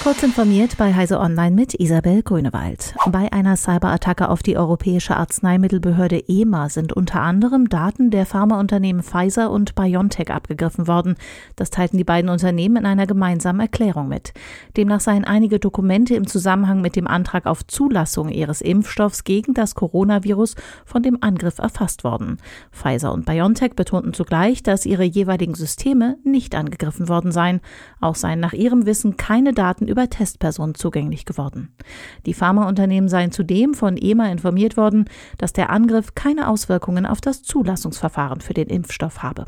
Kurz informiert bei Heise Online mit Isabel Grünewald. Bei einer Cyberattacke auf die Europäische Arzneimittelbehörde EMA sind unter anderem Daten der Pharmaunternehmen Pfizer und BioNTech abgegriffen worden. Das teilten die beiden Unternehmen in einer gemeinsamen Erklärung mit. Demnach seien einige Dokumente im Zusammenhang mit dem Antrag auf Zulassung ihres Impfstoffs gegen das Coronavirus von dem Angriff erfasst worden. Pfizer und BioNTech betonten zugleich, dass ihre jeweiligen Systeme nicht angegriffen worden seien. Auch seien nach ihrem Wissen keine Daten über Testpersonen zugänglich geworden. Die Pharmaunternehmen seien zudem von EMA informiert worden, dass der Angriff keine Auswirkungen auf das Zulassungsverfahren für den Impfstoff habe.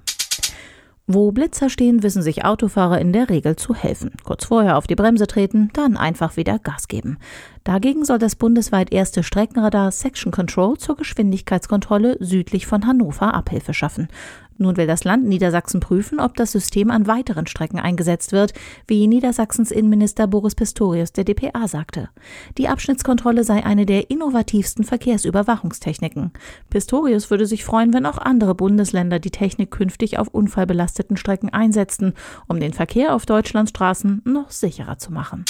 Wo Blitzer stehen, wissen sich Autofahrer in der Regel zu helfen. Kurz vorher auf die Bremse treten, dann einfach wieder Gas geben. Dagegen soll das bundesweit erste Streckenradar Section Control zur Geschwindigkeitskontrolle südlich von Hannover Abhilfe schaffen. Nun will das Land Niedersachsen prüfen, ob das System an weiteren Strecken eingesetzt wird, wie Niedersachsens Innenminister Boris Pistorius der dpa sagte. Die Abschnittskontrolle sei eine der innovativsten Verkehrsüberwachungstechniken. Pistorius würde sich freuen, wenn auch andere Bundesländer die Technik künftig auf unfallbelasteten Strecken einsetzten, um den Verkehr auf Deutschlands Straßen noch sicherer zu machen.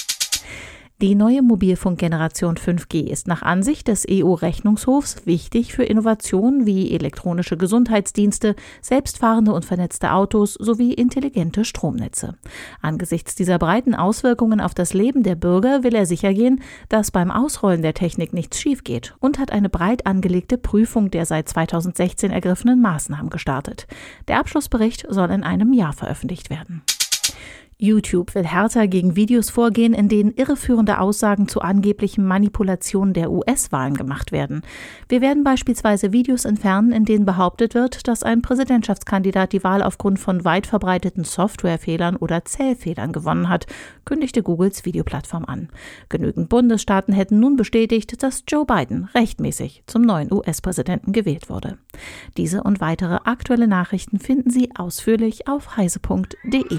Die neue Mobilfunkgeneration 5G ist nach Ansicht des EU-Rechnungshofs wichtig für Innovationen wie elektronische Gesundheitsdienste, selbstfahrende und vernetzte Autos sowie intelligente Stromnetze. Angesichts dieser breiten Auswirkungen auf das Leben der Bürger will er sichergehen, dass beim Ausrollen der Technik nichts schief geht und hat eine breit angelegte Prüfung der seit 2016 ergriffenen Maßnahmen gestartet. Der Abschlussbericht soll in einem Jahr veröffentlicht werden. YouTube will härter gegen Videos vorgehen, in denen irreführende Aussagen zu angeblichen Manipulationen der US-Wahlen gemacht werden. Wir werden beispielsweise Videos entfernen, in denen behauptet wird, dass ein Präsidentschaftskandidat die Wahl aufgrund von weit verbreiteten Softwarefehlern oder Zählfehlern gewonnen hat, kündigte Googles Videoplattform an. Genügend Bundesstaaten hätten nun bestätigt, dass Joe Biden rechtmäßig zum neuen US-Präsidenten gewählt wurde. Diese und weitere aktuelle Nachrichten finden Sie ausführlich auf heise.de.